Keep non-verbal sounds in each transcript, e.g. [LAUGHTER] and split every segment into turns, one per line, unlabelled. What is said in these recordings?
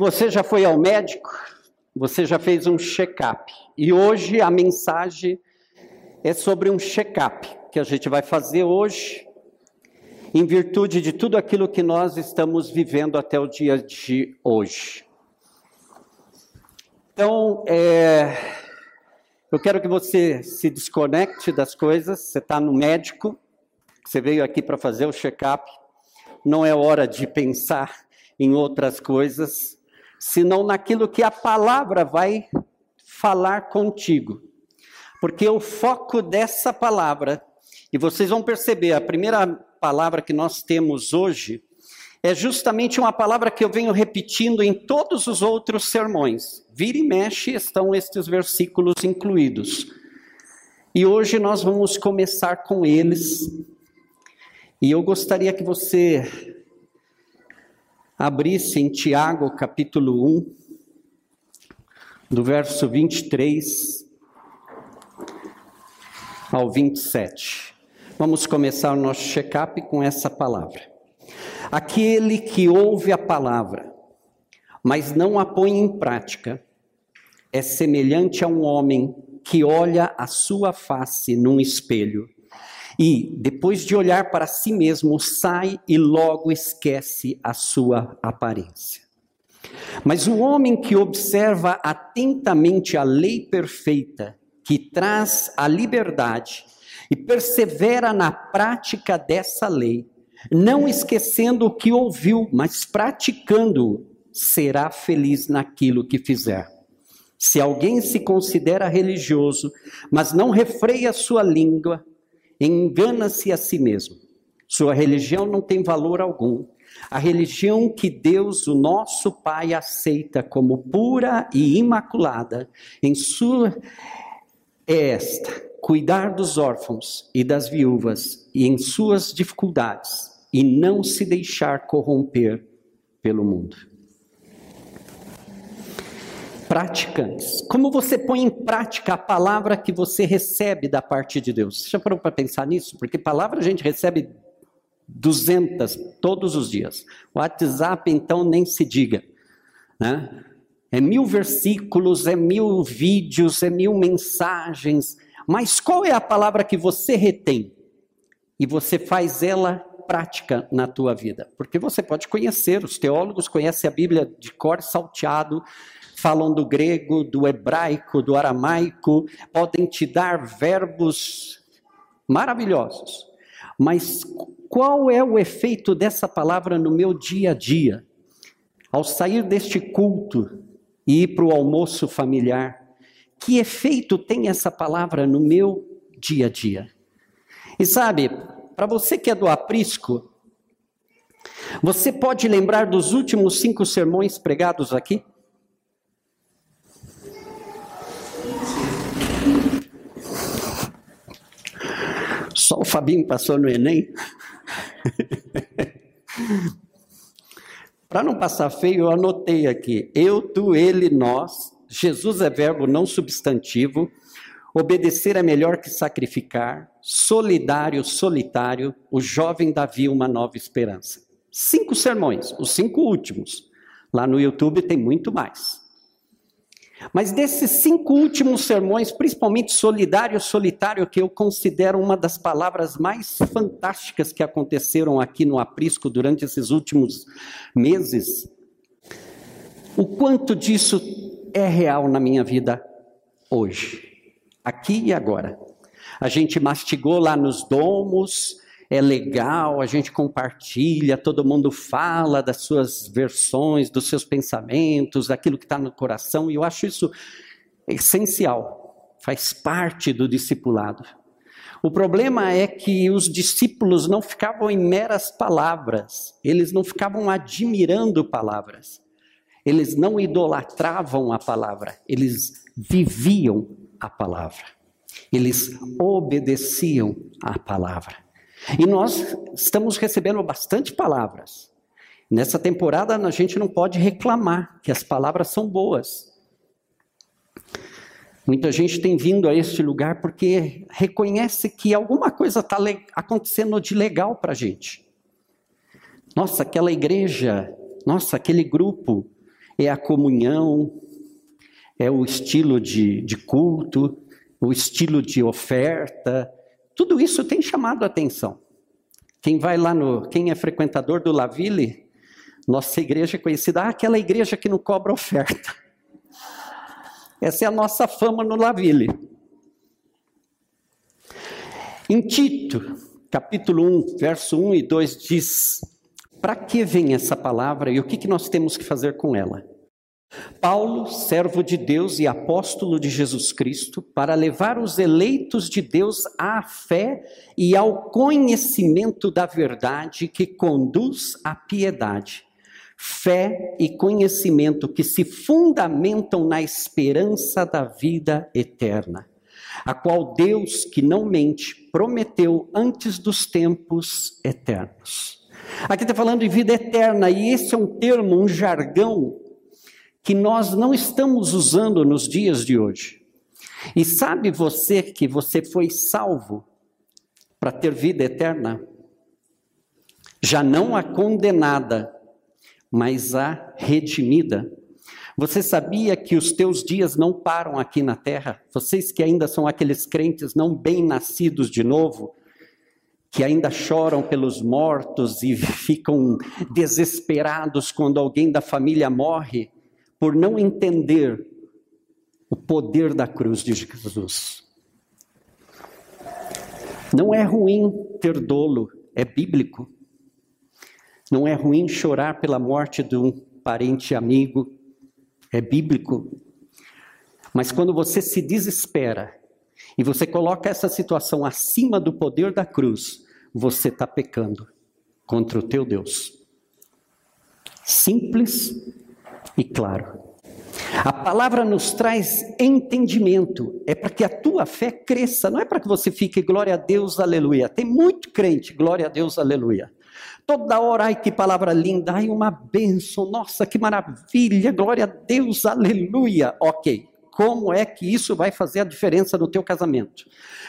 Você já foi ao médico, você já fez um check-up. E hoje a mensagem é sobre um check-up que a gente vai fazer hoje, em virtude de tudo aquilo que nós estamos vivendo até o dia de hoje. Então, é, eu quero que você se desconecte das coisas. Você está no médico, você veio aqui para fazer o check-up. Não é hora de pensar em outras coisas senão naquilo que a palavra vai falar contigo. Porque o foco dessa palavra, e vocês vão perceber, a primeira palavra que nós temos hoje é justamente uma palavra que eu venho repetindo em todos os outros sermões. Vira e mexe estão estes versículos incluídos. E hoje nós vamos começar com eles. E eu gostaria que você abrisse em Tiago capítulo 1, do verso 23 ao 27. Vamos começar o nosso check-up com essa palavra. Aquele que ouve a palavra, mas não a põe em prática, é semelhante a um homem que olha a sua face num espelho e, depois de olhar para si mesmo, sai e logo esquece a sua aparência. Mas o homem que observa atentamente a lei perfeita, que traz a liberdade, e persevera na prática dessa lei, não esquecendo o que ouviu, mas praticando, será feliz naquilo que fizer. Se alguém se considera religioso, mas não refreia sua língua, engana-se a si mesmo. Sua religião não tem valor algum. A religião que Deus, o nosso Pai, aceita como pura e imaculada, em sua é esta: cuidar dos órfãos e das viúvas e em suas dificuldades e não se deixar corromper pelo mundo praticantes. Como você põe em prática a palavra que você recebe da parte de Deus? Você já parou para pensar nisso? Porque palavra a gente recebe 200 todos os dias. WhatsApp, então, nem se diga. Né? É mil versículos, é mil vídeos, é mil mensagens. Mas qual é a palavra que você retém? E você faz ela prática na tua vida. Porque você pode conhecer, os teólogos conhecem a Bíblia de cor salteado, falam do grego, do hebraico, do aramaico, podem te dar verbos maravilhosos. Mas qual é o efeito dessa palavra no meu dia a dia? Ao sair deste culto e ir para o almoço familiar, que efeito tem essa palavra no meu dia a dia? E sabe, para você que é do aprisco, você pode lembrar dos últimos cinco sermões pregados aqui? Só o Fabinho passou no Enem. Para não passar feio, eu anotei aqui: eu, tu, ele, nós. Jesus é verbo não substantivo. Obedecer é melhor que sacrificar. Solidário, solitário. O jovem Davi, uma nova esperança. Cinco sermões, os cinco últimos. Lá no YouTube tem muito mais. Mas desses cinco últimos sermões, principalmente solidário solitário, que eu considero uma das palavras mais fantásticas que aconteceram aqui no Aprisco durante esses últimos meses, o quanto disso é real na minha vida hoje, aqui e agora. A gente mastigou lá nos domos, é legal, a gente compartilha, todo mundo fala das suas versões, dos seus pensamentos, daquilo que está no coração, e eu acho isso essencial, faz parte do discipulado. O problema é que os discípulos não ficavam em meras palavras, eles não ficavam admirando palavras, eles não idolatravam a palavra, eles viviam a palavra, eles obedeciam a palavra. E nós estamos recebendo bastante palavras. Nessa temporada a gente não pode reclamar que as palavras são boas. Muita gente tem vindo a este lugar porque reconhece que alguma coisa está acontecendo de legal para a gente. Nossa, aquela igreja, nossa, aquele grupo, é a comunhão, é o estilo de, de culto, o estilo de oferta. Tudo isso tem chamado a atenção. Quem vai lá no. Quem é frequentador do Laville, nossa igreja é conhecida, ah, aquela igreja que não cobra oferta. [LAUGHS] Essa é a nossa fama no Laville. Em Tito, capítulo 1, verso 1 e 2 diz: Para que vem essa palavra e o que, que nós temos que fazer com ela? Paulo, servo de Deus e apóstolo de Jesus Cristo, para levar os eleitos de Deus à fé e ao conhecimento da verdade que conduz à piedade. Fé e conhecimento que se fundamentam na esperança da vida eterna, a qual Deus, que não mente, prometeu antes dos tempos eternos. Aqui está falando de vida eterna, e esse é um termo, um jargão que nós não estamos usando nos dias de hoje. E sabe você que você foi salvo para ter vida eterna? Já não a condenada, mas a redimida. Você sabia que os teus dias não param aqui na terra? Vocês que ainda são aqueles crentes não bem nascidos de novo, que ainda choram pelos mortos e [LAUGHS] ficam desesperados quando alguém da família morre, por não entender o poder da cruz de Jesus. Não é ruim ter dolo, é bíblico. Não é ruim chorar pela morte de um parente amigo, é bíblico. Mas quando você se desespera e você coloca essa situação acima do poder da cruz, você está pecando contra o teu Deus. Simples e claro. A palavra nos traz entendimento, é para que a tua fé cresça, não é para que você fique glória a Deus, aleluia. Tem muito crente, glória a Deus, aleluia. Toda hora, ai que palavra linda, ai uma bênção, nossa que maravilha, glória a Deus, aleluia. Ok, como é que isso vai fazer a diferença no teu casamento?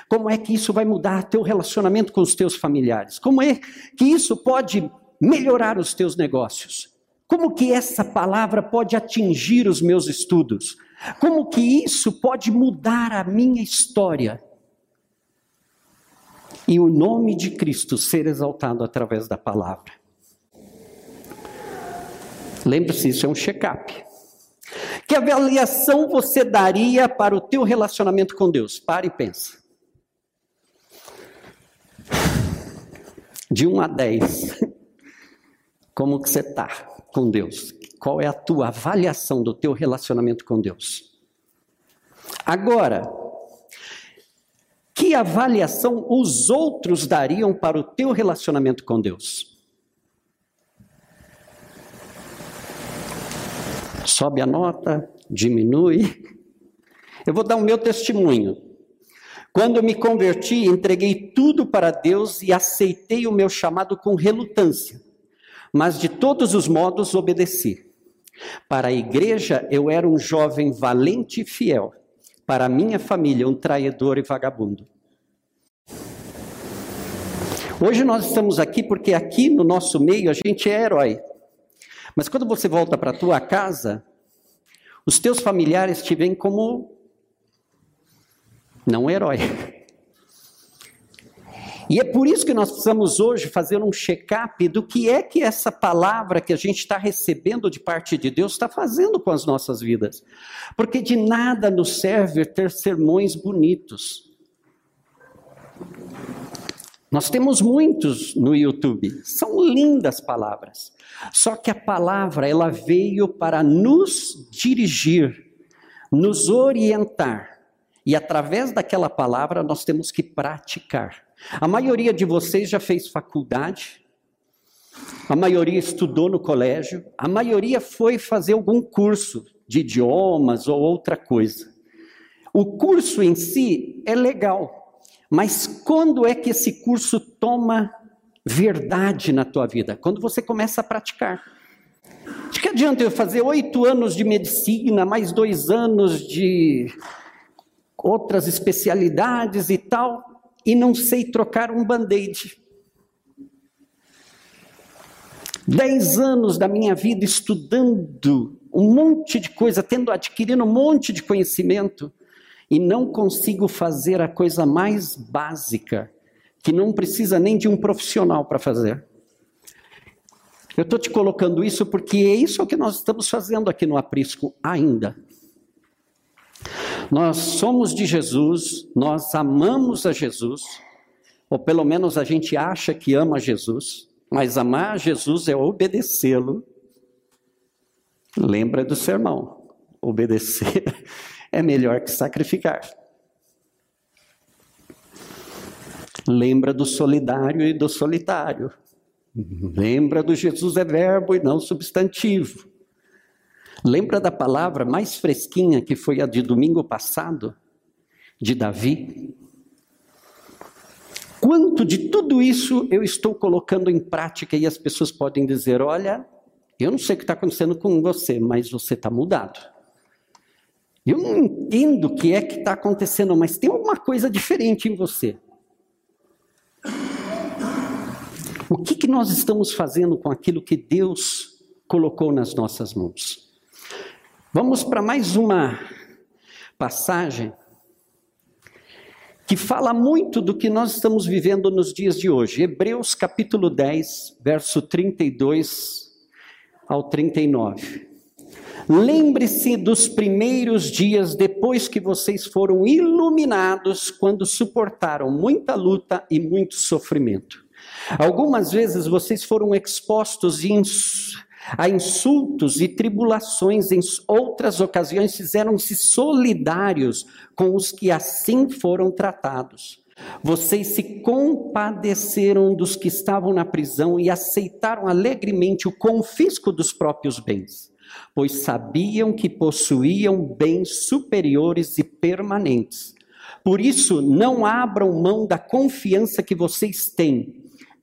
Como é que isso vai mudar teu relacionamento com os teus familiares? Como é que isso pode melhorar os teus negócios? Como que essa palavra pode atingir os meus estudos? Como que isso pode mudar a minha história? E o nome de Cristo ser exaltado através da palavra. Lembre-se, isso é um check-up. Que avaliação você daria para o teu relacionamento com Deus? Pare e pensa. De 1 a 10. Como que você está? Com Deus? Qual é a tua avaliação do teu relacionamento com Deus? Agora, que avaliação os outros dariam para o teu relacionamento com Deus? Sobe a nota, diminui. Eu vou dar o meu testemunho. Quando me converti, entreguei tudo para Deus e aceitei o meu chamado com relutância mas de todos os modos obedeci. Para a igreja eu era um jovem valente e fiel, para a minha família um traidor e vagabundo. Hoje nós estamos aqui porque aqui no nosso meio a gente é herói. Mas quando você volta para a tua casa, os teus familiares te veem como não herói. [LAUGHS] E é por isso que nós precisamos hoje fazer um check-up do que é que essa palavra que a gente está recebendo de parte de Deus está fazendo com as nossas vidas. Porque de nada nos serve ter sermões bonitos. Nós temos muitos no YouTube, são lindas palavras. Só que a palavra ela veio para nos dirigir, nos orientar. E através daquela palavra nós temos que praticar. A maioria de vocês já fez faculdade, a maioria estudou no colégio, a maioria foi fazer algum curso de idiomas ou outra coisa. O curso em si é legal, mas quando é que esse curso toma verdade na tua vida? Quando você começa a praticar. De que adianta eu fazer oito anos de medicina, mais dois anos de outras especialidades e tal, e não sei trocar um band-aid. Dez anos da minha vida estudando um monte de coisa, tendo adquirido um monte de conhecimento, e não consigo fazer a coisa mais básica, que não precisa nem de um profissional para fazer. Eu estou te colocando isso porque é isso que nós estamos fazendo aqui no Aprisco ainda. Nós somos de Jesus, nós amamos a Jesus, ou pelo menos a gente acha que ama Jesus, mas amar a Jesus é obedecê-lo. Lembra do sermão: obedecer [LAUGHS] é melhor que sacrificar. Lembra do solidário e do solitário. Lembra do Jesus é verbo e não substantivo. Lembra da palavra mais fresquinha que foi a de domingo passado, de Davi? Quanto de tudo isso eu estou colocando em prática e as pessoas podem dizer: olha, eu não sei o que está acontecendo com você, mas você está mudado. Eu não entendo o que é que está acontecendo, mas tem alguma coisa diferente em você. O que, que nós estamos fazendo com aquilo que Deus colocou nas nossas mãos? Vamos para mais uma passagem que fala muito do que nós estamos vivendo nos dias de hoje. Hebreus capítulo 10, verso 32 ao 39. Lembre-se dos primeiros dias depois que vocês foram iluminados, quando suportaram muita luta e muito sofrimento. Algumas vezes vocês foram expostos a insultos e tribulações, em outras ocasiões fizeram-se solidários com os que assim foram tratados. Vocês se compadeceram dos que estavam na prisão e aceitaram alegremente o confisco dos próprios bens, pois sabiam que possuíam bens superiores e permanentes. Por isso, não abram mão da confiança que vocês têm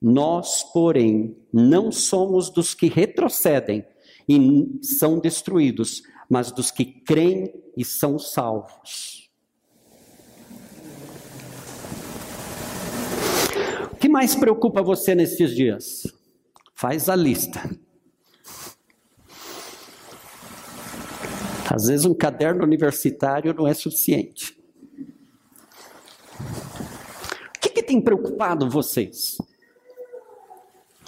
Nós, porém, não somos dos que retrocedem e são destruídos, mas dos que creem e são salvos. O que mais preocupa você nesses dias? Faz a lista. Às vezes um caderno universitário não é suficiente. O que, que tem preocupado vocês?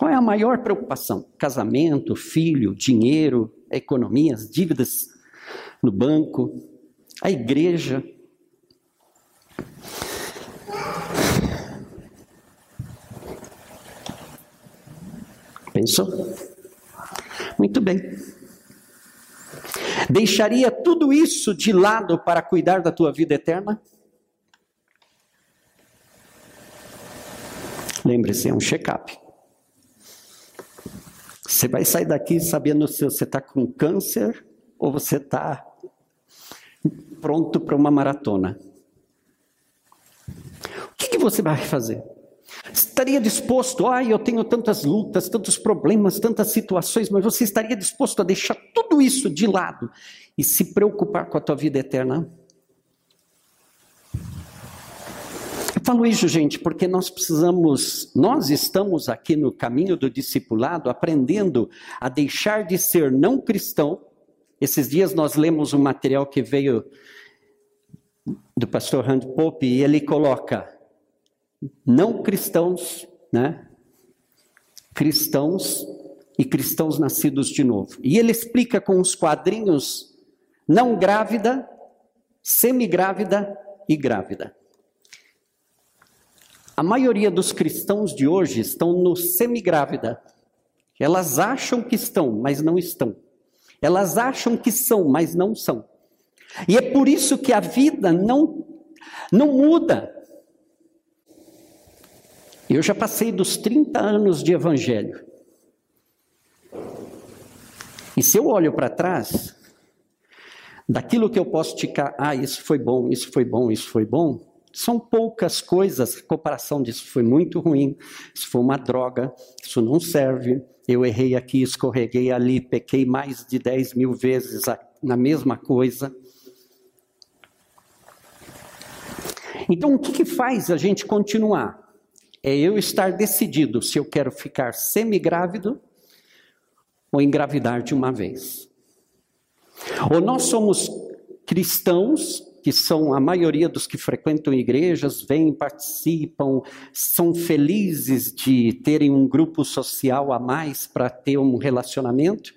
Qual é a maior preocupação? Casamento, filho, dinheiro, economia, as dívidas no banco, a igreja. Pensou? Muito bem. Deixaria tudo isso de lado para cuidar da tua vida eterna? Lembre-se, é um check-up. Você vai sair daqui sabendo se você está com câncer ou você está pronto para uma maratona. O que, que você vai fazer? Estaria disposto, ai, eu tenho tantas lutas, tantos problemas, tantas situações, mas você estaria disposto a deixar tudo isso de lado e se preocupar com a tua vida eterna? Falo isso, gente, porque nós precisamos, nós estamos aqui no caminho do discipulado aprendendo a deixar de ser não cristão. Esses dias nós lemos um material que veio do pastor Rand Pope e ele coloca não cristãos, né? Cristãos e cristãos nascidos de novo. E ele explica com os quadrinhos não grávida, semigrávida e grávida. A maioria dos cristãos de hoje estão no semigrávida. Elas acham que estão, mas não estão. Elas acham que são, mas não são. E é por isso que a vida não, não muda. Eu já passei dos 30 anos de evangelho. E se eu olho para trás, daquilo que eu posso ticar, ah, isso foi bom, isso foi bom, isso foi bom, são poucas coisas, a comparação disso foi muito ruim, isso foi uma droga, isso não serve, eu errei aqui, escorreguei ali, pequei mais de 10 mil vezes na mesma coisa. Então, o que, que faz a gente continuar? É eu estar decidido se eu quero ficar semigrávido ou engravidar de uma vez. Ou nós somos cristãos, que são a maioria dos que frequentam igrejas, vêm, participam, são felizes de terem um grupo social a mais para ter um relacionamento.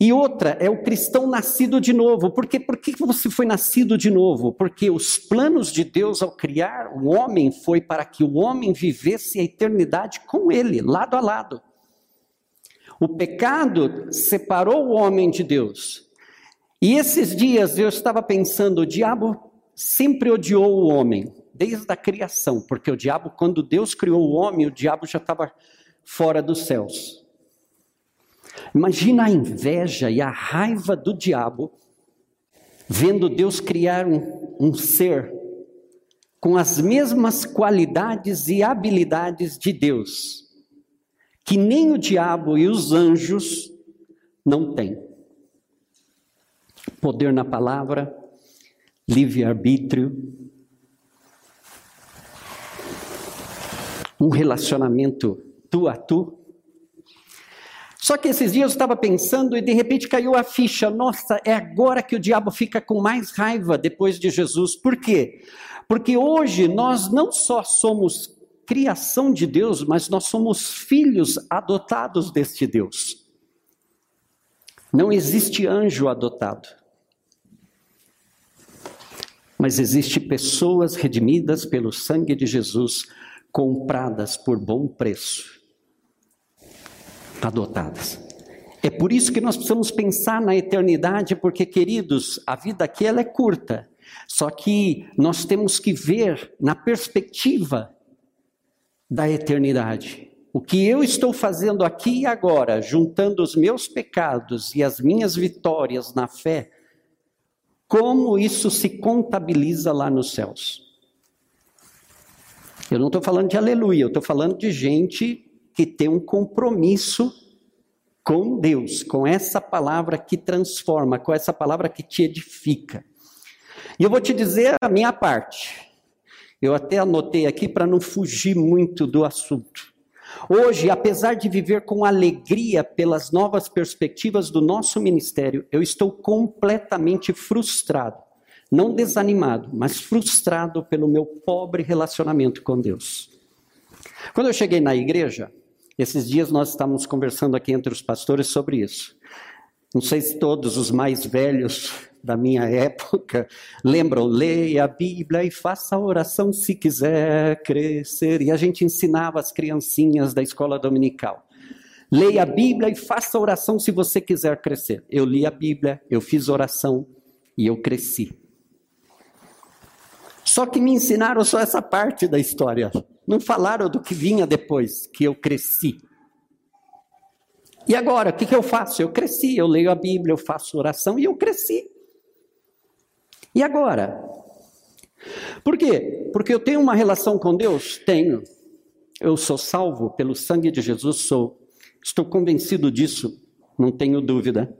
E outra é o cristão nascido de novo. Por, quê? Por que você foi nascido de novo? Porque os planos de Deus ao criar o homem foi para que o homem vivesse a eternidade com ele, lado a lado. O pecado separou o homem de Deus. E esses dias eu estava pensando, o diabo sempre odiou o homem, desde a criação, porque o diabo, quando Deus criou o homem, o diabo já estava fora dos céus. Imagina a inveja e a raiva do diabo vendo Deus criar um, um ser com as mesmas qualidades e habilidades de Deus que nem o diabo e os anjos não têm. Poder na palavra, livre-arbítrio, um relacionamento tu a tu. Só que esses dias eu estava pensando e de repente caiu a ficha. Nossa, é agora que o diabo fica com mais raiva depois de Jesus. Por quê? Porque hoje nós não só somos criação de Deus, mas nós somos filhos adotados deste Deus. Não existe anjo adotado. Mas existe pessoas redimidas pelo sangue de Jesus, compradas por bom preço. Adotadas. É por isso que nós precisamos pensar na eternidade, porque, queridos, a vida aqui ela é curta. Só que nós temos que ver na perspectiva da eternidade. O que eu estou fazendo aqui e agora, juntando os meus pecados e as minhas vitórias na fé, como isso se contabiliza lá nos céus? Eu não estou falando de aleluia, eu estou falando de gente que tem um compromisso com Deus, com essa palavra que transforma, com essa palavra que te edifica. E eu vou te dizer a minha parte. Eu até anotei aqui para não fugir muito do assunto. Hoje, apesar de viver com alegria pelas novas perspectivas do nosso ministério, eu estou completamente frustrado. Não desanimado, mas frustrado pelo meu pobre relacionamento com Deus. Quando eu cheguei na igreja, esses dias nós estávamos conversando aqui entre os pastores sobre isso. Não sei se todos os mais velhos da minha [LAUGHS] época lembram, leia a Bíblia e faça a oração se quiser crescer. E a gente ensinava as criancinhas da escola dominical. Leia a Bíblia e faça a oração se você quiser crescer. Eu li a Bíblia, eu fiz oração e eu cresci. Só que me ensinaram só essa parte da história. Não falaram do que vinha depois, que eu cresci. E agora, o que, que eu faço? Eu cresci, eu leio a Bíblia, eu faço oração e eu cresci. E agora? Por quê? Porque eu tenho uma relação com Deus? Tenho. Eu sou salvo pelo sangue de Jesus, sou. Estou convencido disso, não tenho dúvida.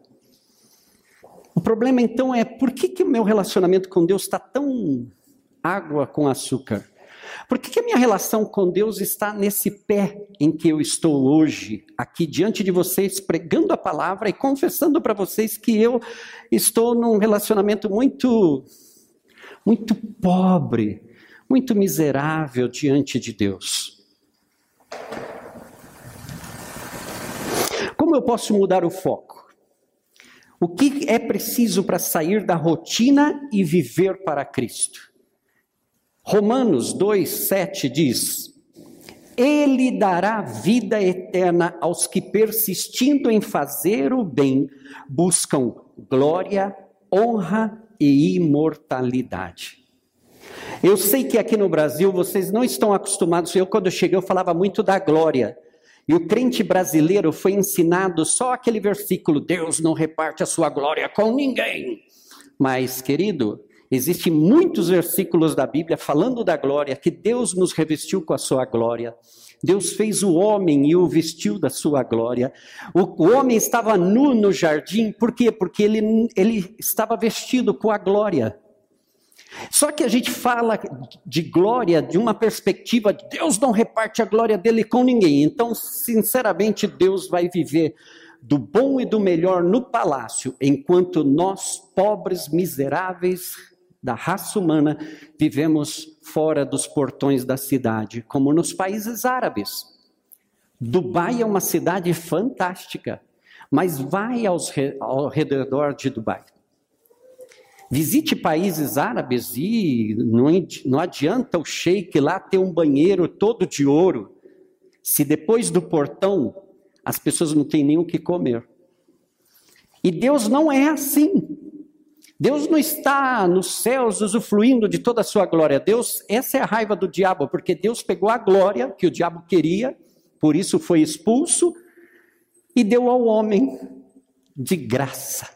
O problema então é por que, o meu relacionamento com Deus está tão água com açúcar? Por que, que a minha relação com Deus está nesse pé em que eu estou hoje, aqui diante de vocês, pregando a palavra e confessando para vocês que eu estou num relacionamento muito, muito pobre, muito miserável diante de Deus? Como eu posso mudar o foco? O que é preciso para sair da rotina e viver para Cristo? Romanos 2, 7 diz: Ele dará vida eterna aos que, persistindo em fazer o bem, buscam glória, honra e imortalidade. Eu sei que aqui no Brasil vocês não estão acostumados. Eu, quando cheguei, eu falava muito da glória. E o crente brasileiro foi ensinado só aquele versículo: Deus não reparte a sua glória com ninguém. Mas, querido, existem muitos versículos da Bíblia falando da glória, que Deus nos revestiu com a sua glória. Deus fez o homem e o vestiu da sua glória. O, homem estava nu no jardim, por quê? Porque ele, ele estava vestido com a glória. Só que a gente fala de glória de uma perspectiva de Deus não reparte a glória dele com ninguém. Então, sinceramente, Deus vai viver do bom e do melhor no palácio, enquanto nós, pobres, miseráveis da raça humana, vivemos fora dos portões da cidade, como nos países árabes. Dubai é uma cidade fantástica, mas vai aos, ao redor de Dubai. Visite países árabes e não, não adianta o sheik lá ter um banheiro todo de ouro, se depois do portão as pessoas não têm nem o que comer. E Deus não é assim. Deus não está nos céus usufruindo de toda a sua glória. Deus, essa é a raiva do diabo, porque Deus pegou a glória que o diabo queria, por isso foi expulso, e deu ao homem de graça.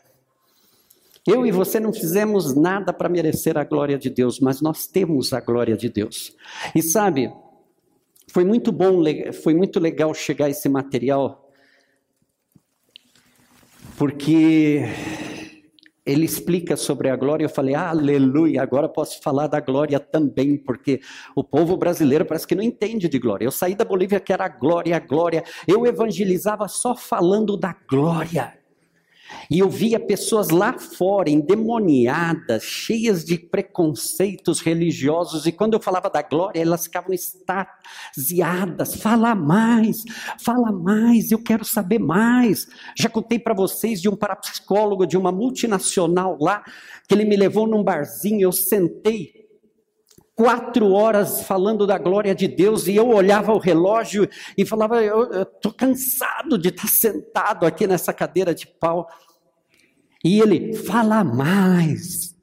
Eu e você não fizemos nada para merecer a glória de Deus, mas nós temos a glória de Deus. E sabe, foi muito bom, foi muito legal chegar esse material, porque ele explica sobre a glória. Eu falei, aleluia, agora posso falar da glória também, porque o povo brasileiro parece que não entende de glória. Eu saí da Bolívia que era glória, a glória. Eu evangelizava só falando da glória. E eu via pessoas lá fora, endemoniadas, cheias de preconceitos religiosos, e quando eu falava da glória, elas ficavam extasiadas. Fala mais, fala mais, eu quero saber mais. Já contei para vocês de um parapsicólogo de uma multinacional lá, que ele me levou num barzinho, eu sentei quatro horas falando da glória de Deus e eu olhava o relógio e falava: Eu estou cansado de estar sentado aqui nessa cadeira de pau. E ele fala mais.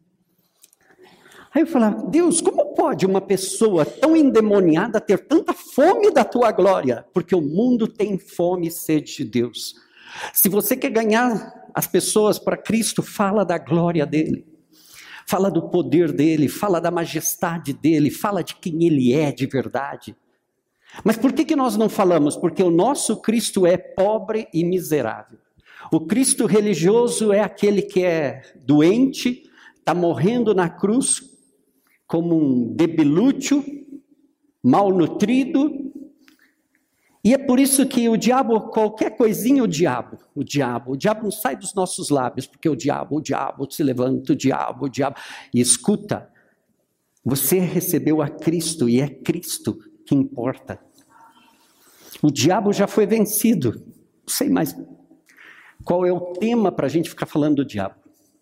Aí eu falava: Deus, como pode uma pessoa tão endemoniada ter tanta fome da tua glória? Porque o mundo tem fome e sede de Deus. Se você quer ganhar as pessoas para Cristo, fala da glória dele fala do poder dele, fala da majestade dele, fala de quem ele é de verdade. Mas por que, que nós não falamos? Porque o nosso Cristo é pobre e miserável. O Cristo religioso é aquele que é doente, está morrendo na cruz como um debilúcio, malnutrido, e é por isso que o diabo, qualquer coisinha, o diabo, o diabo, o diabo não sai dos nossos lábios, porque o diabo, o diabo se levanta, o diabo, o diabo. E escuta, você recebeu a Cristo e é Cristo que importa. O diabo já foi vencido. Não sei mais qual é o tema para a gente ficar falando do diabo.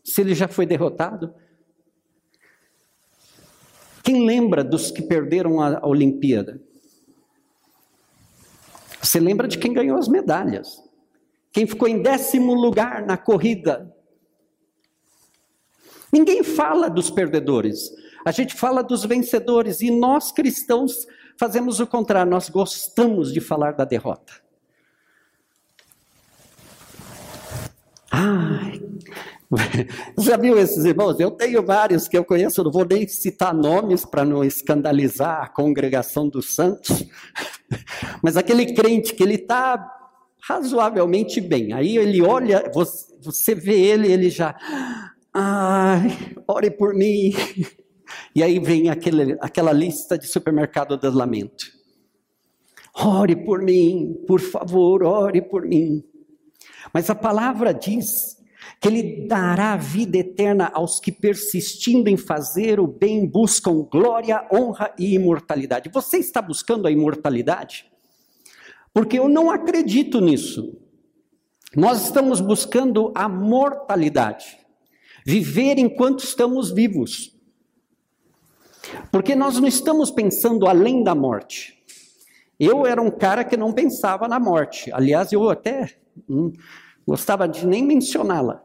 Se ele já foi derrotado. Quem lembra dos que perderam a Olimpíada? Você lembra de quem ganhou as medalhas? Quem ficou em décimo lugar na corrida? Ninguém fala dos perdedores. A gente fala dos vencedores e nós cristãos fazemos o contrário, nós gostamos de falar da derrota. Ai, [LAUGHS] já viu esses irmãos? Eu tenho vários que eu conheço, não vou nem citar nomes para não escandalizar a congregação dos santos, [LAUGHS] mas aquele crente que ele está razoavelmente bem, aí ele olha, você, você vê ele, ele já, ai, ore por mim, [LAUGHS] e aí vem aquele, aquela lista de supermercado do lamento. Ore por mim, por favor, ore por mim. Mas a palavra diz que Ele dará vida eterna aos que, persistindo em fazer o bem, buscam glória, honra e imortalidade. Você está buscando a imortalidade? Porque eu não acredito nisso. Nós estamos buscando a mortalidade, viver enquanto estamos vivos. Porque nós não estamos pensando além da morte. Eu era um cara que não pensava na morte. Aliás, eu até hum, gostava de nem mencioná-la.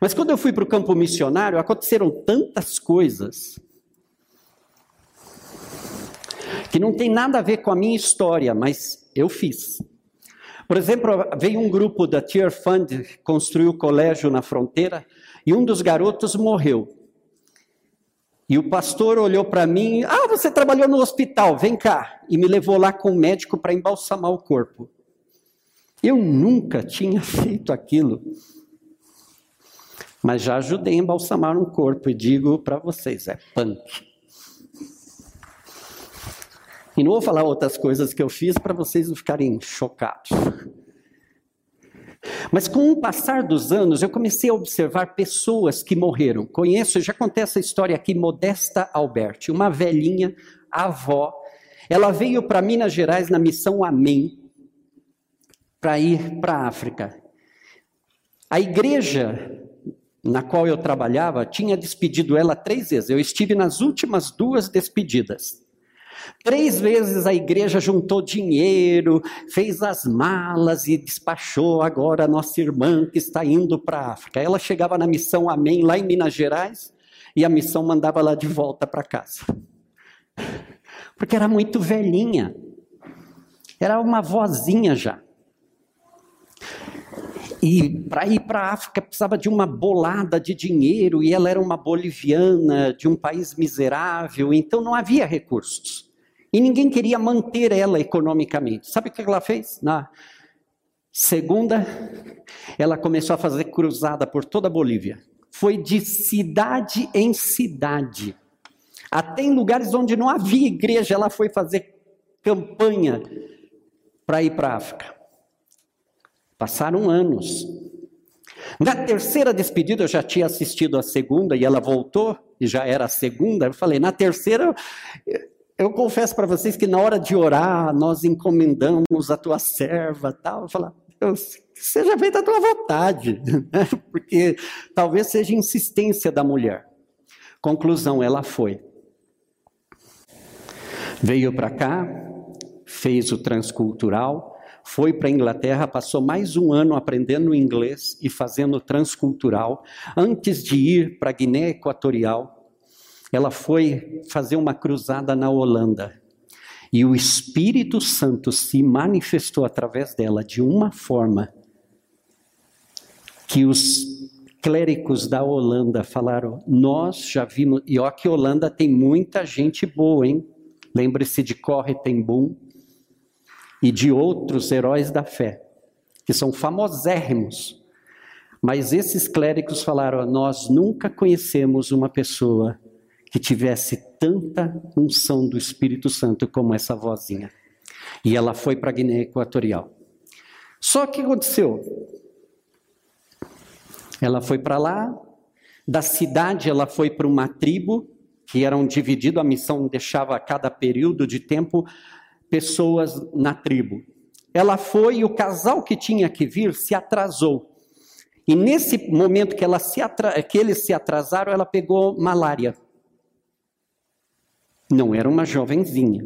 Mas quando eu fui para o campo missionário, aconteceram tantas coisas que não tem nada a ver com a minha história, mas eu fiz. Por exemplo, veio um grupo da Tier Fund construir o colégio na fronteira e um dos garotos morreu. E o pastor olhou para mim: Ah, você trabalhou no hospital, vem cá. E me levou lá com o médico para embalsamar o corpo. Eu nunca tinha [LAUGHS] feito aquilo. Mas já ajudei a embalsamar um corpo e digo para vocês: é punk. E não vou falar outras coisas que eu fiz para vocês não ficarem chocados. Mas com o passar dos anos, eu comecei a observar pessoas que morreram. Conheço, já contei essa história aqui, Modesta Alberti, uma velhinha, avó. Ela veio para Minas Gerais na missão Amém, para ir para a África. A igreja na qual eu trabalhava tinha despedido ela três vezes. Eu estive nas últimas duas despedidas. Três vezes a igreja juntou dinheiro, fez as malas e despachou agora a nossa irmã que está indo para a África. Ela chegava na missão Amém, lá em Minas Gerais, e a missão mandava ela de volta para casa. Porque era muito velhinha. Era uma vozinha já. E para ir para a África precisava de uma bolada de dinheiro, e ela era uma boliviana, de um país miserável, então não havia recursos. E ninguém queria manter ela economicamente. Sabe o que ela fez? Na segunda, ela começou a fazer cruzada por toda a Bolívia. Foi de cidade em cidade. Até em lugares onde não havia igreja, ela foi fazer campanha para ir para a África. Passaram anos. Na terceira despedida, eu já tinha assistido a segunda e ela voltou, e já era a segunda. Eu falei, na terceira, eu confesso para vocês que na hora de orar, nós encomendamos a tua serva, tal, eu falo, Deus, seja feita a tua vontade, né? [LAUGHS] porque talvez seja insistência da mulher. Conclusão, ela foi. Veio para cá, fez o transcultural, foi para a Inglaterra, passou mais um ano aprendendo inglês e fazendo transcultural, antes de ir para a Guiné Equatorial, ela foi fazer uma cruzada na Holanda. E o Espírito Santo se manifestou através dela de uma forma que os clérigos da Holanda falaram: Nós já vimos. E ó, que Holanda tem muita gente boa, hein? Lembre-se de Corre Ten Boom e de outros heróis da fé, que são famosérrimos. Mas esses clérigos falaram: Nós nunca conhecemos uma pessoa que tivesse tanta unção do Espírito Santo como essa vozinha. E ela foi para a Guiné Equatorial. Só que aconteceu? Ela foi para lá, da cidade ela foi para uma tribo, que eram dividido, a missão deixava a cada período de tempo pessoas na tribo. Ela foi e o casal que tinha que vir se atrasou. E nesse momento que, ela se atra... que eles se atrasaram, ela pegou malária. Não era uma jovenzinha.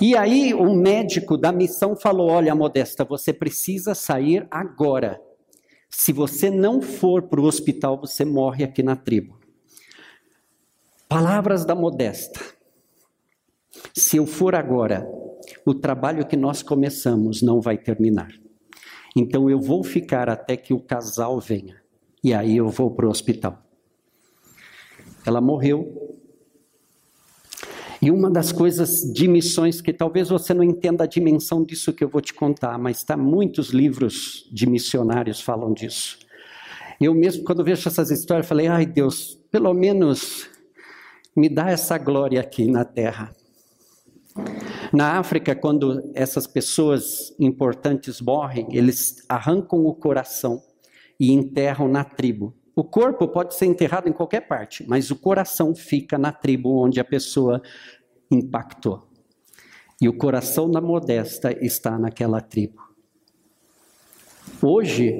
E aí o médico da missão falou: Olha, Modesta, você precisa sair agora. Se você não for para o hospital, você morre aqui na tribo. Palavras da Modesta. Se eu for agora, o trabalho que nós começamos não vai terminar. Então eu vou ficar até que o casal venha. E aí eu vou para o hospital. Ela morreu. E uma das coisas de missões que talvez você não entenda a dimensão disso que eu vou te contar, mas tá muitos livros de missionários falam disso. Eu mesmo quando vejo essas histórias falei: "Ai, Deus, pelo menos me dá essa glória aqui na terra". Na África, quando essas pessoas importantes morrem, eles arrancam o coração e enterram na tribo. O corpo pode ser enterrado em qualquer parte, mas o coração fica na tribo onde a pessoa impactou. E o coração da modesta está naquela tribo. Hoje,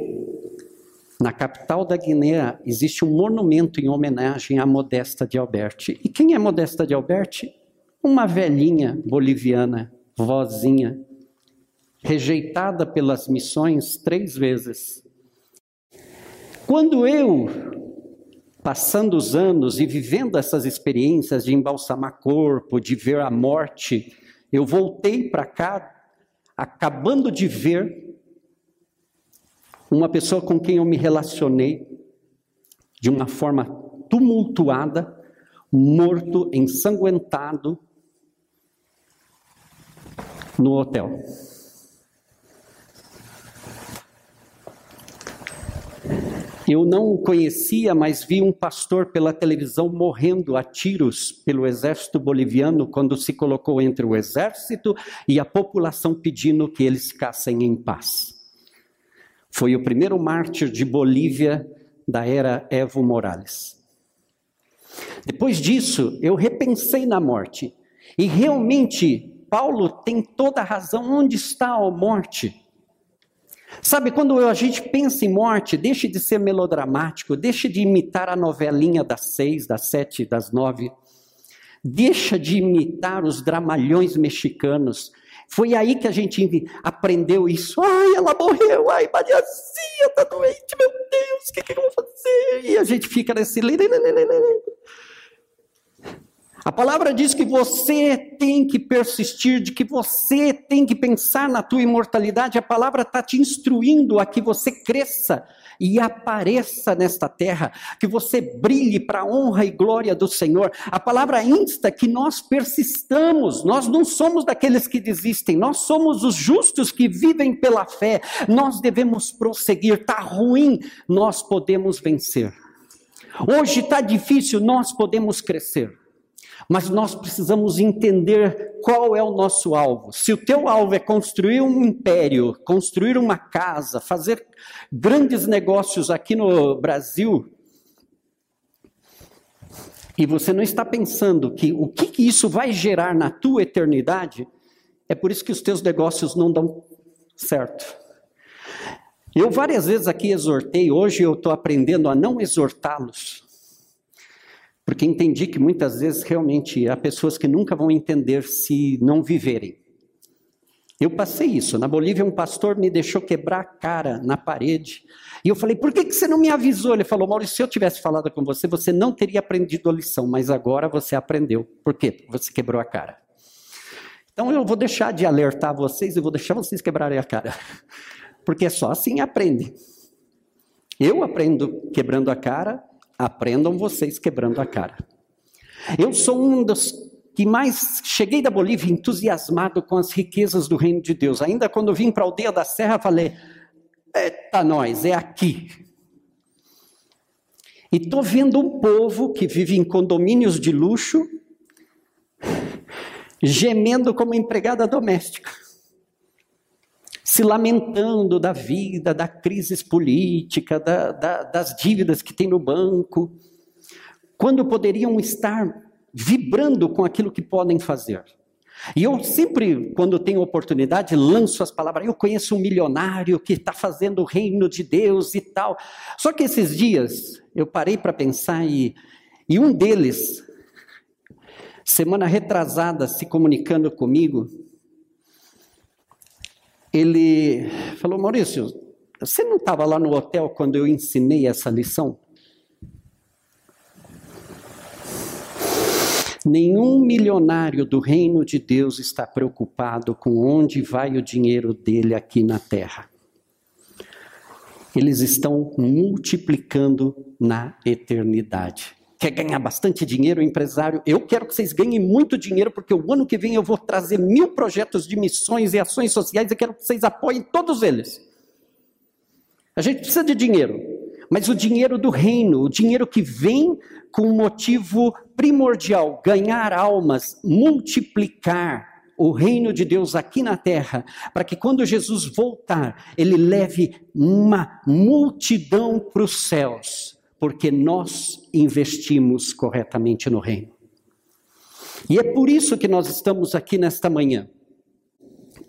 na capital da Guiné, existe um monumento em homenagem à Modesta de Alberti. E quem é Modesta de Alberti? Uma velhinha boliviana, vozinha, rejeitada pelas missões três vezes, quando eu, passando os anos e vivendo essas experiências de embalsamar corpo, de ver a morte, eu voltei para cá, acabando de ver uma pessoa com quem eu me relacionei de uma forma tumultuada, morto, ensanguentado, no hotel. Eu não o conhecia, mas vi um pastor pela televisão morrendo a tiros pelo exército boliviano quando se colocou entre o exército e a população pedindo que eles ficassem em paz. Foi o primeiro mártir de Bolívia da era Evo Morales. Depois disso, eu repensei na morte e realmente Paulo tem toda a razão. Onde está a morte? Sabe, quando a gente pensa em morte, deixe de ser melodramático, deixe de imitar a novelinha das seis, das sete, das nove. Deixa de imitar os dramalhões mexicanos. Foi aí que a gente aprendeu isso. Ai, ela morreu, ai, Mariazinha tá doente, meu Deus, o que, que eu vou fazer? E a gente fica nesse. A palavra diz que você tem que persistir, de que você tem que pensar na tua imortalidade. A palavra está te instruindo a que você cresça e apareça nesta terra, que você brilhe para a honra e glória do Senhor. A palavra insta que nós persistamos, nós não somos daqueles que desistem, nós somos os justos que vivem pela fé. Nós devemos prosseguir, está ruim, nós podemos vencer. Hoje está difícil, nós podemos crescer. Mas nós precisamos entender qual é o nosso alvo. Se o teu alvo é construir um império, construir uma casa, fazer grandes negócios aqui no Brasil, e você não está pensando que o que, que isso vai gerar na tua eternidade, é por isso que os teus negócios não dão certo. Eu várias vezes aqui exortei, hoje eu estou aprendendo a não exortá-los porque entendi que muitas vezes realmente há pessoas que nunca vão entender se não viverem. Eu passei isso. Na Bolívia, um pastor me deixou quebrar a cara na parede. E eu falei, por que, que você não me avisou? Ele falou, Maurício, se eu tivesse falado com você, você não teria aprendido a lição, mas agora você aprendeu. Por quê? Você quebrou a cara. Então eu vou deixar de alertar vocês e vou deixar vocês quebrarem a cara. [LAUGHS] Porque só assim aprende. Eu aprendo quebrando a cara, Aprendam vocês quebrando a cara. Eu sou um dos que mais cheguei da Bolívia entusiasmado com as riquezas do reino de Deus. Ainda quando vim para a aldeia da Serra, falei: Eita, nós, é aqui. E estou vendo um povo que vive em condomínios de luxo, gemendo como empregada doméstica se lamentando da vida, da crise política, da, da, das dívidas que tem no banco, quando poderiam estar vibrando com aquilo que podem fazer. E eu sempre, quando tenho oportunidade, lanço as palavras. Eu conheço um milionário que está fazendo o reino de Deus e tal. Só que esses dias eu parei para pensar e, e um deles, semana retrasada, se comunicando comigo, ele falou: Maurício, você não estava lá no hotel quando eu ensinei essa lição? Nenhum milionário do reino de Deus está preocupado com onde vai o dinheiro dele aqui na terra. Eles estão multiplicando na eternidade quer ganhar bastante dinheiro, empresário, eu quero que vocês ganhem muito dinheiro, porque o ano que vem eu vou trazer mil projetos de missões e ações sociais e quero que vocês apoiem todos eles. A gente precisa de dinheiro, mas o dinheiro do reino, o dinheiro que vem com um motivo primordial: ganhar almas, multiplicar o reino de Deus aqui na terra, para que quando Jesus voltar, ele leve uma multidão para os céus porque nós investimos corretamente no reino. E é por isso que nós estamos aqui nesta manhã.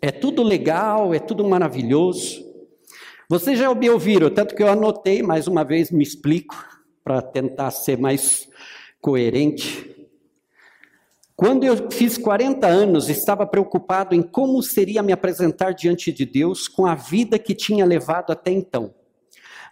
É tudo legal, é tudo maravilhoso. Vocês já me ouviram, tanto que eu anotei, mais uma vez me explico, para tentar ser mais coerente. Quando eu fiz 40 anos, estava preocupado em como seria me apresentar diante de Deus com a vida que tinha levado até então.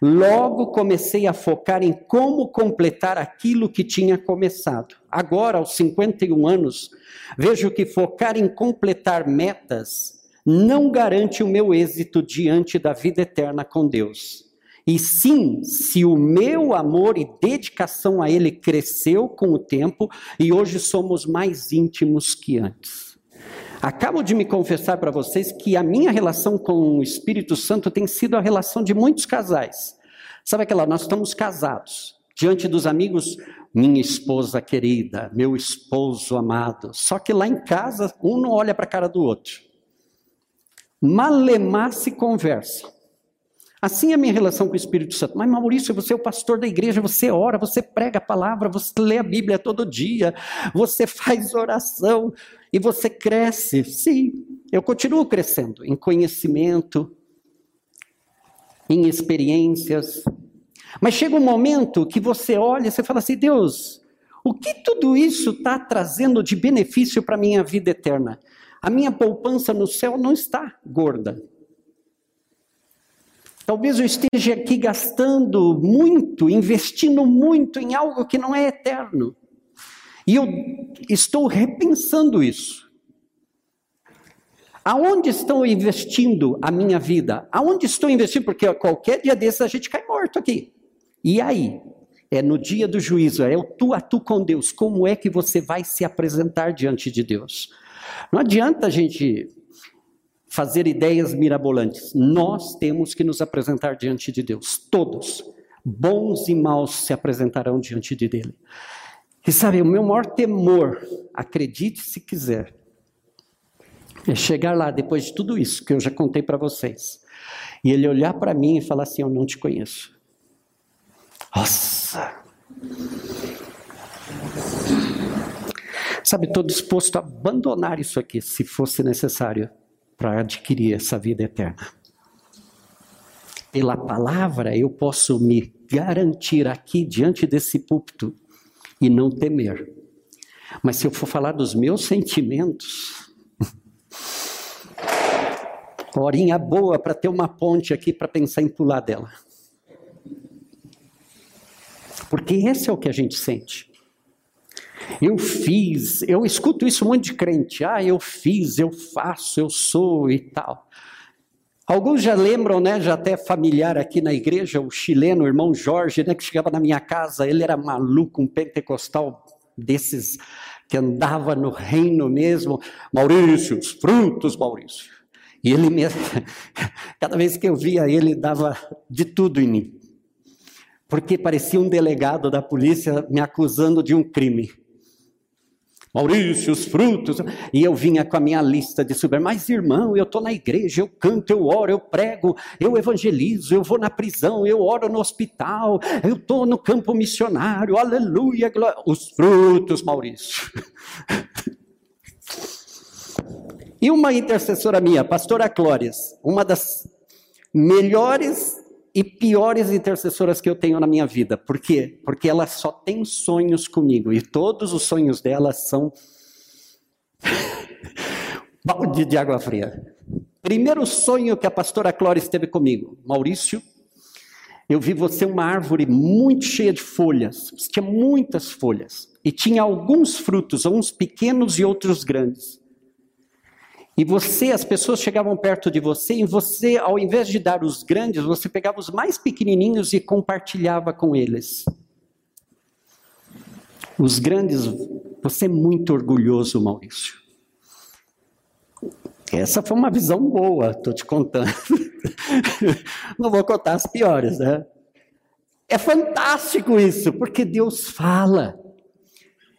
Logo comecei a focar em como completar aquilo que tinha começado. Agora, aos 51 anos, vejo que focar em completar metas não garante o meu êxito diante da vida eterna com Deus. E sim, se o meu amor e dedicação a Ele cresceu com o tempo e hoje somos mais íntimos que antes. Acabo de me confessar para vocês que a minha relação com o Espírito Santo tem sido a relação de muitos casais. Sabe aquela, nós estamos casados, diante dos amigos, minha esposa querida, meu esposo amado. Só que lá em casa, um não olha para a cara do outro. Malemar se conversa. Assim é a minha relação com o Espírito Santo. Mas Maurício, você é o pastor da igreja, você ora, você prega a palavra, você lê a Bíblia todo dia, você faz oração e você cresce. Sim, eu continuo crescendo em conhecimento, em experiências. Mas chega um momento que você olha e você fala assim: Deus, o que tudo isso está trazendo de benefício para a minha vida eterna? A minha poupança no céu não está gorda. Talvez eu esteja aqui gastando muito, investindo muito em algo que não é eterno. E eu estou repensando isso. Aonde estou investindo a minha vida? Aonde estou investindo? Porque qualquer dia desses a gente cai morto aqui. E aí? É no dia do juízo, é o tu a tu com Deus. Como é que você vai se apresentar diante de Deus? Não adianta a gente fazer ideias mirabolantes. Nós temos que nos apresentar diante de Deus, todos. Bons e maus se apresentarão diante de Dele. E sabe, o meu maior temor, acredite se quiser, é chegar lá depois de tudo isso que eu já contei para vocês, e Ele olhar para mim e falar assim: Eu não te conheço. Nossa! Sabe, estou disposto a abandonar isso aqui, se fosse necessário para adquirir essa vida eterna. Pela palavra, eu posso me garantir aqui diante desse púlpito e não temer. Mas se eu for falar dos meus sentimentos, [LAUGHS] horinha boa para ter uma ponte aqui para pensar em pular dela. Porque esse é o que a gente sente. Eu fiz, eu escuto isso muito de crente. Ah, eu fiz, eu faço, eu sou e tal. Alguns já lembram, né, já até familiar aqui na igreja, o chileno, o irmão Jorge, né, que chegava na minha casa, ele era maluco, um pentecostal desses que andava no reino mesmo. Maurício, os frutos, Maurício. E ele mesmo, [LAUGHS] cada vez que eu via ele, dava de tudo em mim. Porque parecia um delegado da polícia me acusando de um crime. Maurício, os frutos. E eu vinha com a minha lista de super. Mas, irmão, eu estou na igreja, eu canto, eu oro, eu prego, eu evangelizo, eu vou na prisão, eu oro no hospital, eu estou no campo missionário, aleluia, glória. Os frutos, Maurício. [LAUGHS] e uma intercessora minha, pastora Clóris, uma das melhores e piores intercessoras que eu tenho na minha vida. Por quê? Porque ela só tem sonhos comigo e todos os sonhos dela são [LAUGHS] balde de água fria. Primeiro sonho que a pastora Clóris teve comigo, Maurício, eu vi você uma árvore muito cheia de folhas, tinha muitas folhas e tinha alguns frutos, uns pequenos e outros grandes. E você, as pessoas chegavam perto de você e você, ao invés de dar os grandes, você pegava os mais pequenininhos e compartilhava com eles. Os grandes, você é muito orgulhoso, Maurício. Essa foi uma visão boa, estou te contando. [LAUGHS] Não vou contar as piores, né? É fantástico isso, porque Deus fala.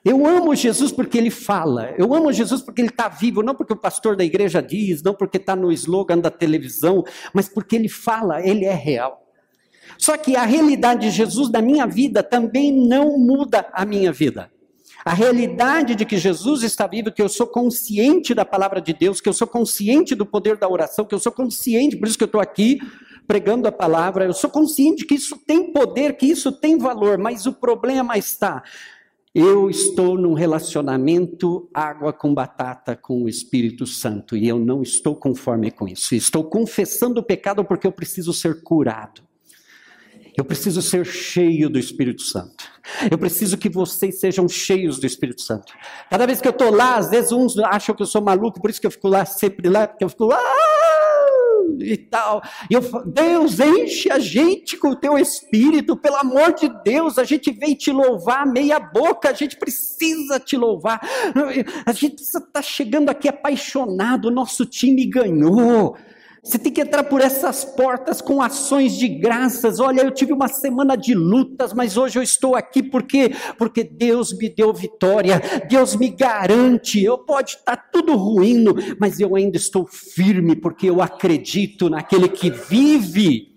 Eu amo Jesus porque ele fala. Eu amo Jesus porque ele está vivo, não porque o pastor da igreja diz, não porque está no slogan da televisão, mas porque ele fala, ele é real. Só que a realidade de Jesus na minha vida também não muda a minha vida. A realidade de que Jesus está vivo, que eu sou consciente da palavra de Deus, que eu sou consciente do poder da oração, que eu sou consciente, por isso que eu estou aqui pregando a palavra, eu sou consciente que isso tem poder, que isso tem valor, mas o problema está eu estou num relacionamento água com batata com o Espírito Santo e eu não estou conforme com isso. Estou confessando o pecado porque eu preciso ser curado. Eu preciso ser cheio do Espírito Santo. Eu preciso que vocês sejam cheios do Espírito Santo. Cada vez que eu estou lá, às vezes uns acham que eu sou maluco, por isso que eu fico lá sempre lá, porque eu fico lá. E tal. E eu falo, Deus, enche a gente com o teu espírito, pelo amor de Deus, a gente vem te louvar meia boca, a gente precisa te louvar. A gente está chegando aqui apaixonado, nosso time ganhou. Você tem que entrar por essas portas com ações de graças. Olha, eu tive uma semana de lutas, mas hoje eu estou aqui porque porque Deus me deu vitória. Deus me garante. Eu pode estar tudo ruindo, mas eu ainda estou firme porque eu acredito naquele que vive.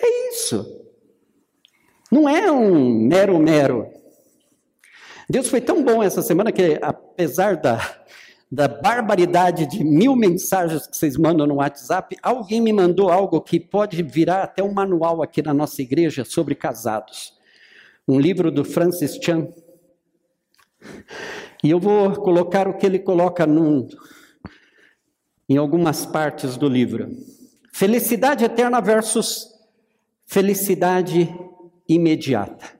É isso. Não é um mero mero. Deus foi tão bom essa semana que apesar da da barbaridade de mil mensagens que vocês mandam no WhatsApp, alguém me mandou algo que pode virar até um manual aqui na nossa igreja sobre casados. Um livro do Francis Chan. E eu vou colocar o que ele coloca num, em algumas partes do livro. Felicidade eterna versus felicidade imediata.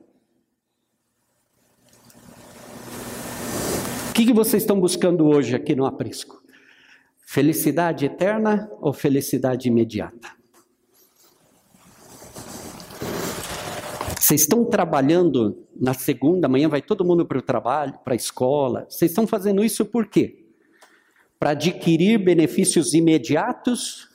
Que, que vocês estão buscando hoje aqui no aprisco? Felicidade eterna ou felicidade imediata? Vocês estão trabalhando na segunda, amanhã vai todo mundo para o trabalho, para a escola. Vocês estão fazendo isso por quê? Para adquirir benefícios imediatos?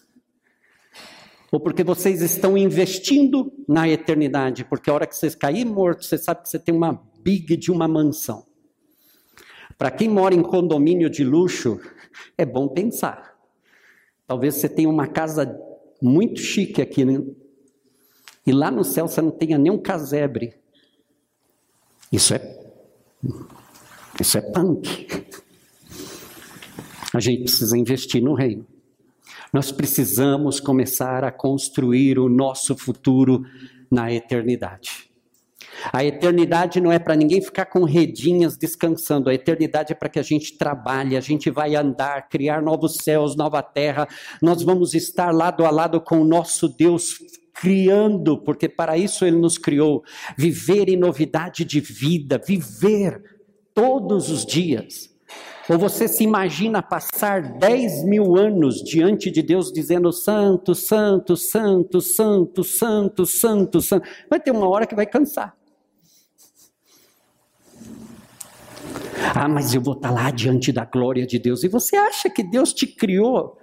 Ou porque vocês estão investindo na eternidade? Porque a hora que vocês cair morto, você sabe que você tem uma big de uma mansão. Para quem mora em condomínio de luxo, é bom pensar. Talvez você tenha uma casa muito chique aqui, né? e lá no céu você não tenha nem um casebre. Isso é. Isso é punk. A gente precisa investir no reino. Nós precisamos começar a construir o nosso futuro na eternidade. A eternidade não é para ninguém ficar com redinhas descansando. A eternidade é para que a gente trabalhe, a gente vai andar, criar novos céus, nova terra. Nós vamos estar lado a lado com o nosso Deus criando, porque para isso ele nos criou. Viver em novidade de vida, viver todos os dias. Ou você se imagina passar 10 mil anos diante de Deus dizendo santo, santo, santo, santo, santo, santo, santo. Vai ter uma hora que vai cansar. Ah, mas eu vou estar lá diante da glória de Deus. E você acha que Deus te criou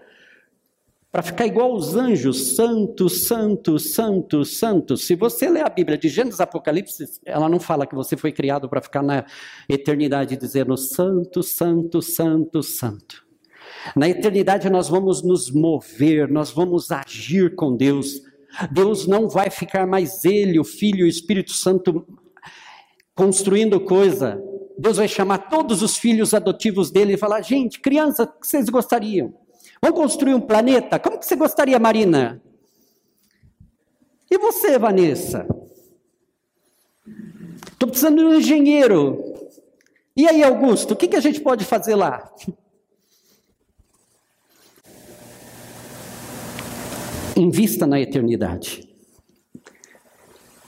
para ficar igual aos anjos, santo, santo, santo, santo? Se você ler a Bíblia de Gênesis Apocalipse, ela não fala que você foi criado para ficar na eternidade dizendo santo, santo, santo, santo. Na eternidade nós vamos nos mover, nós vamos agir com Deus. Deus não vai ficar mais Ele, o Filho e o Espírito Santo construindo coisa. Deus vai chamar todos os filhos adotivos dele e falar: gente, criança, o que vocês gostariam? Vamos construir um planeta? Como que você gostaria, Marina? E você, Vanessa? Estou precisando de um engenheiro. E aí, Augusto, o que, que a gente pode fazer lá? [LAUGHS] Invista na eternidade.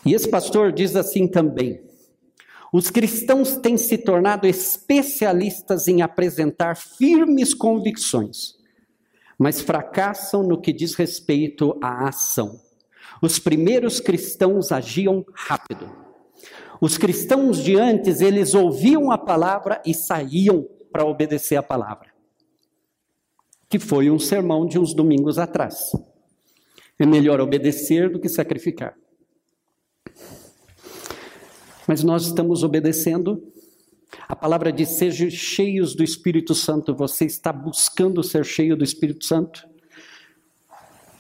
E esse pastor diz assim também: os cristãos têm se tornado especialistas em apresentar firmes convicções, mas fracassam no que diz respeito à ação. Os primeiros cristãos agiam rápido. Os cristãos de antes, eles ouviam a palavra e saíam para obedecer a palavra. Que foi um sermão de uns domingos atrás. É melhor obedecer do que sacrificar mas nós estamos obedecendo. A palavra diz: sejam cheios do Espírito Santo. Você está buscando ser cheio do Espírito Santo?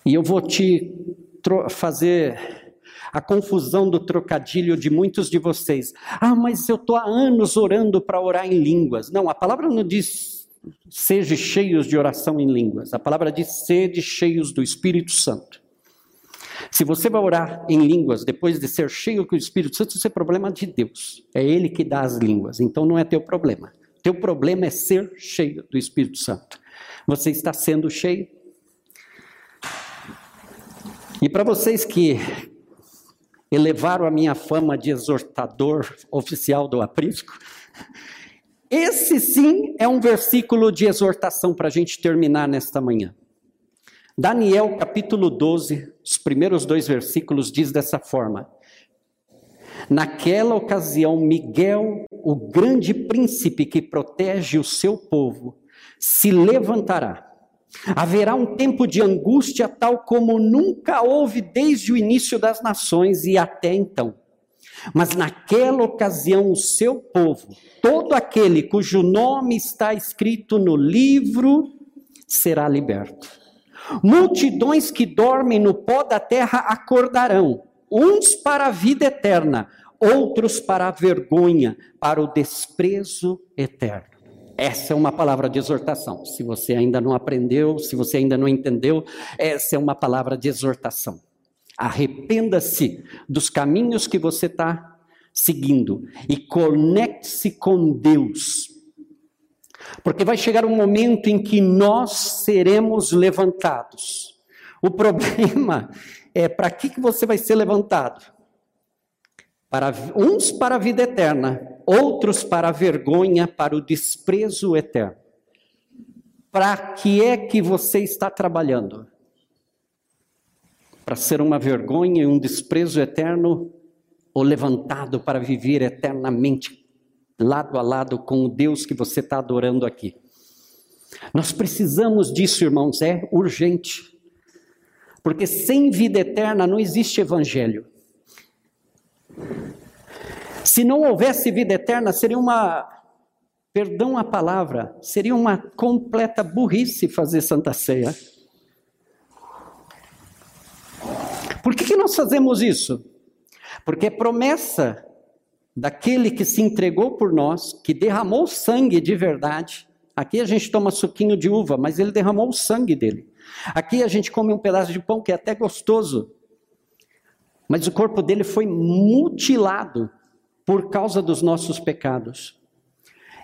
E eu vou te fazer a confusão do trocadilho de muitos de vocês. Ah, mas eu estou há anos orando para orar em línguas. Não, a palavra não diz seja cheios de oração em línguas. A palavra diz sede cheios do Espírito Santo. Se você vai orar em línguas depois de ser cheio com o Espírito Santo, isso é problema de Deus. É Ele que dá as línguas, então não é teu problema. Teu problema é ser cheio do Espírito Santo. Você está sendo cheio? E para vocês que elevaram a minha fama de exortador oficial do aprisco, esse sim é um versículo de exortação para a gente terminar nesta manhã. Daniel capítulo 12, os primeiros dois versículos diz dessa forma: Naquela ocasião, Miguel, o grande príncipe que protege o seu povo, se levantará. Haverá um tempo de angústia tal como nunca houve desde o início das nações e até então. Mas naquela ocasião, o seu povo, todo aquele cujo nome está escrito no livro, será liberto. Multidões que dormem no pó da terra acordarão, uns para a vida eterna, outros para a vergonha, para o desprezo eterno. Essa é uma palavra de exortação. Se você ainda não aprendeu, se você ainda não entendeu, essa é uma palavra de exortação. Arrependa-se dos caminhos que você está seguindo e conecte-se com Deus. Porque vai chegar um momento em que nós seremos levantados. O problema [LAUGHS] é para que, que você vai ser levantado? Para, uns para a vida eterna, outros para a vergonha, para o desprezo eterno. Para que é que você está trabalhando? Para ser uma vergonha e um desprezo eterno, ou levantado para viver eternamente lado a lado com o Deus que você está adorando aqui? Nós precisamos disso, irmãos, é urgente. Porque sem vida eterna não existe evangelho. Se não houvesse vida eterna, seria uma, perdão a palavra, seria uma completa burrice fazer Santa Ceia. Por que, que nós fazemos isso? Porque é promessa daquele que se entregou por nós, que derramou sangue de verdade. Aqui a gente toma suquinho de uva, mas ele derramou o sangue dele. Aqui a gente come um pedaço de pão que é até gostoso, mas o corpo dele foi mutilado por causa dos nossos pecados.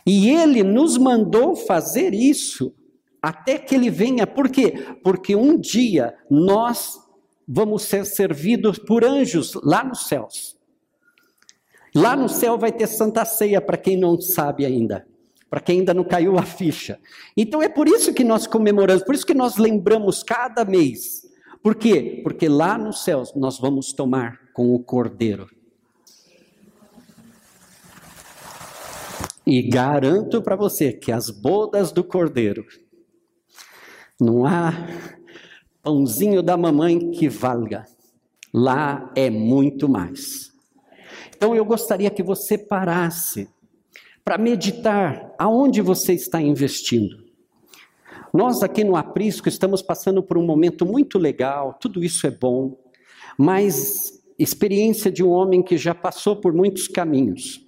E ele nos mandou fazer isso até que ele venha. Por quê? Porque um dia nós vamos ser servidos por anjos lá nos céus. Lá no céu vai ter santa ceia para quem não sabe ainda, para quem ainda não caiu a ficha. Então é por isso que nós comemoramos, por isso que nós lembramos cada mês por quê? Porque lá nos céus nós vamos tomar com o Cordeiro. E garanto para você que as bodas do Cordeiro não há pãozinho da mamãe que valga. Lá é muito mais. Então eu gostaria que você parasse para meditar aonde você está investindo. Nós aqui no Aprisco estamos passando por um momento muito legal, tudo isso é bom, mas experiência de um homem que já passou por muitos caminhos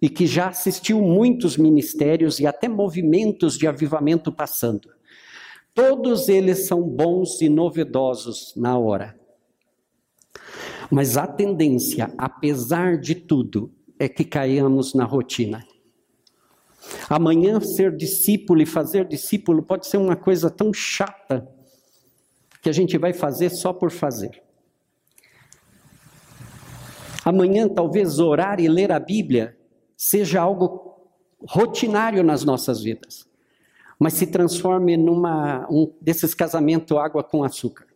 e que já assistiu muitos ministérios e até movimentos de avivamento passando. Todos eles são bons e novedosos na hora. Mas a tendência, apesar de tudo, é que caiamos na rotina. Amanhã ser discípulo e fazer discípulo pode ser uma coisa tão chata que a gente vai fazer só por fazer. Amanhã talvez orar e ler a Bíblia seja algo rotinário nas nossas vidas, mas se transforme numa um desses casamentos água com açúcar.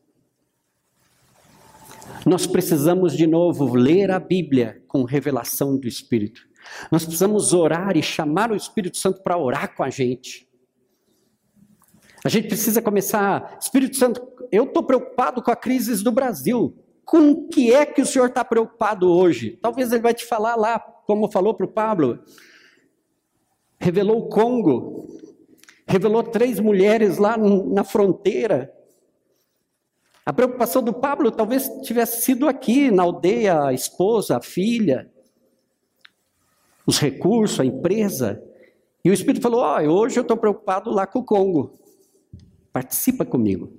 Nós precisamos de novo ler a Bíblia com revelação do Espírito. Nós precisamos orar e chamar o Espírito Santo para orar com a gente. A gente precisa começar, Espírito Santo, eu estou preocupado com a crise do Brasil. Com o que é que o Senhor está preocupado hoje? Talvez ele vai te falar lá, como falou para o Pablo. Revelou o Congo, revelou três mulheres lá na fronteira. A preocupação do Pablo talvez tivesse sido aqui, na aldeia, a esposa, a filha os recursos, a empresa. E o Espírito falou: oh, hoje eu estou preocupado lá com o Congo. Participa comigo.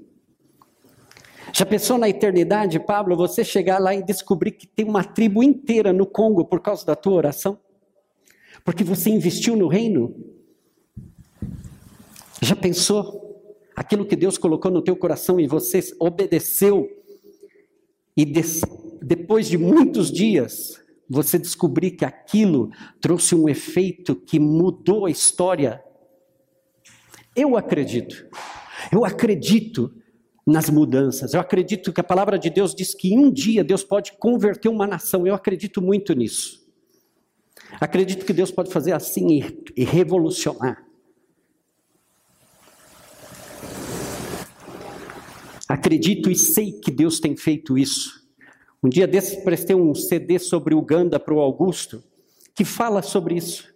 Já pensou na eternidade, Pablo, você chegar lá e descobrir que tem uma tribo inteira no Congo por causa da tua oração? Porque você investiu no reino? Já pensou? Aquilo que Deus colocou no teu coração e você obedeceu, e des, depois de muitos dias, você descobrir que aquilo trouxe um efeito que mudou a história. Eu acredito, eu acredito nas mudanças. Eu acredito que a palavra de Deus diz que um dia Deus pode converter uma nação. Eu acredito muito nisso. Acredito que Deus pode fazer assim e revolucionar. Acredito e sei que Deus tem feito isso. Um dia desses prestei um CD sobre Uganda para o Augusto, que fala sobre isso.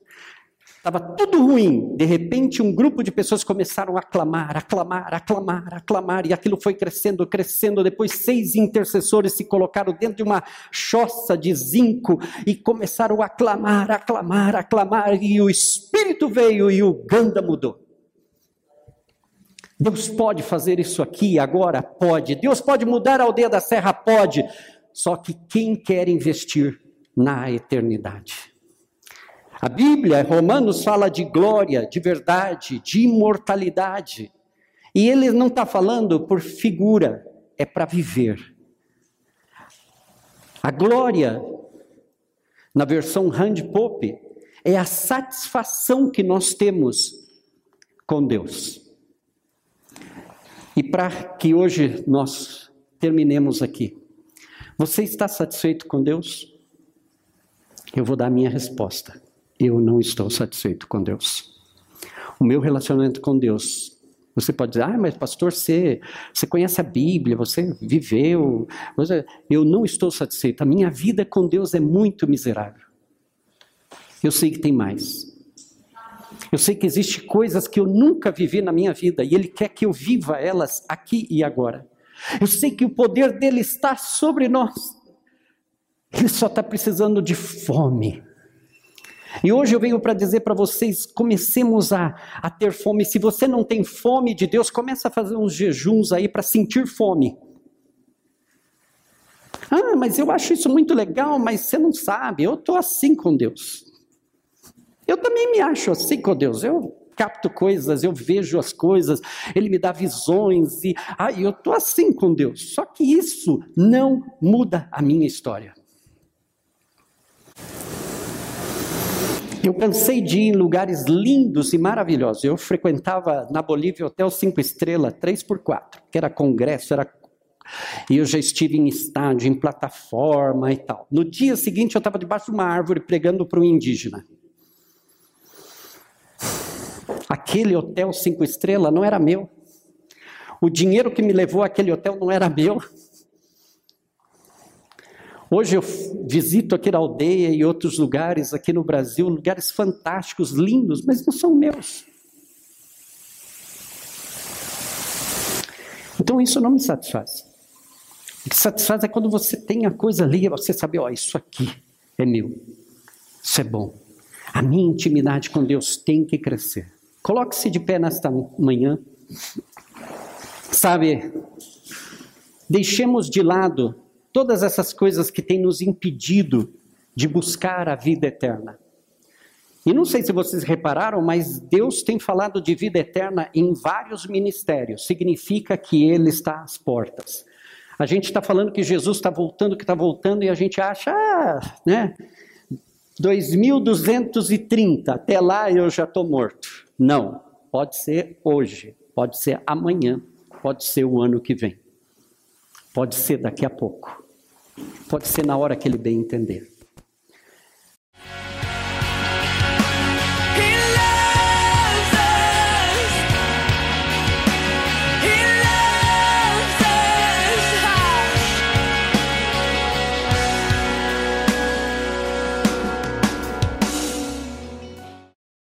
Estava tudo ruim. De repente, um grupo de pessoas começaram a clamar, a clamar, a clamar, a clamar, e aquilo foi crescendo, crescendo. Depois, seis intercessores se colocaram dentro de uma choça de zinco e começaram a clamar, a clamar, a clamar, e o Espírito veio e Uganda mudou. Deus pode fazer isso aqui agora? Pode. Deus pode mudar a aldeia da serra? Pode. Só que quem quer investir na eternidade? A Bíblia, Romanos, fala de glória, de verdade, de imortalidade. E ele não está falando por figura, é para viver. A glória, na versão Hand Pope, é a satisfação que nós temos com Deus. E para que hoje nós terminemos aqui, você está satisfeito com Deus? Eu vou dar a minha resposta eu não estou satisfeito com Deus. O meu relacionamento com Deus. Você pode dizer, ah, mas pastor, você, você conhece a Bíblia, você viveu. Você... Eu não estou satisfeito. A minha vida com Deus é muito miserável. Eu sei que tem mais. Eu sei que existem coisas que eu nunca vivi na minha vida e Ele quer que eu viva elas aqui e agora. Eu sei que o poder dele está sobre nós. Ele só está precisando de fome e hoje eu venho para dizer para vocês, comecemos a, a ter fome. Se você não tem fome de Deus, começa a fazer uns jejuns aí para sentir fome. Ah, mas eu acho isso muito legal, mas você não sabe, eu estou assim com Deus. Eu também me acho assim com Deus. Eu capto coisas, eu vejo as coisas, Ele me dá visões e ah, eu estou assim com Deus. Só que isso não muda a minha história. Eu cansei de ir em lugares lindos e maravilhosos. Eu frequentava na Bolívia hotel cinco estrelas, três por quatro, que era congresso, era e eu já estive em estádio, em plataforma e tal. No dia seguinte eu estava debaixo de uma árvore pregando para um indígena. Aquele hotel cinco estrelas não era meu. O dinheiro que me levou àquele hotel não era meu. Hoje eu visito aqui na aldeia e outros lugares aqui no Brasil, lugares fantásticos, lindos, mas não são meus. Então isso não me satisfaz. O que satisfaz é quando você tem a coisa ali e você sabe, ó, oh, isso aqui é meu. Isso é bom. A minha intimidade com Deus tem que crescer. Coloque-se de pé nesta manhã. Sabe, deixemos de lado todas essas coisas que têm nos impedido de buscar a vida eterna. E não sei se vocês repararam, mas Deus tem falado de vida eterna em vários ministérios. Significa que Ele está às portas. A gente está falando que Jesus está voltando, que está voltando, e a gente acha, ah, né? 2230, até lá eu já estou morto. Não, pode ser hoje, pode ser amanhã, pode ser o ano que vem. Pode ser daqui a pouco. Pode ser na hora que ele bem entender.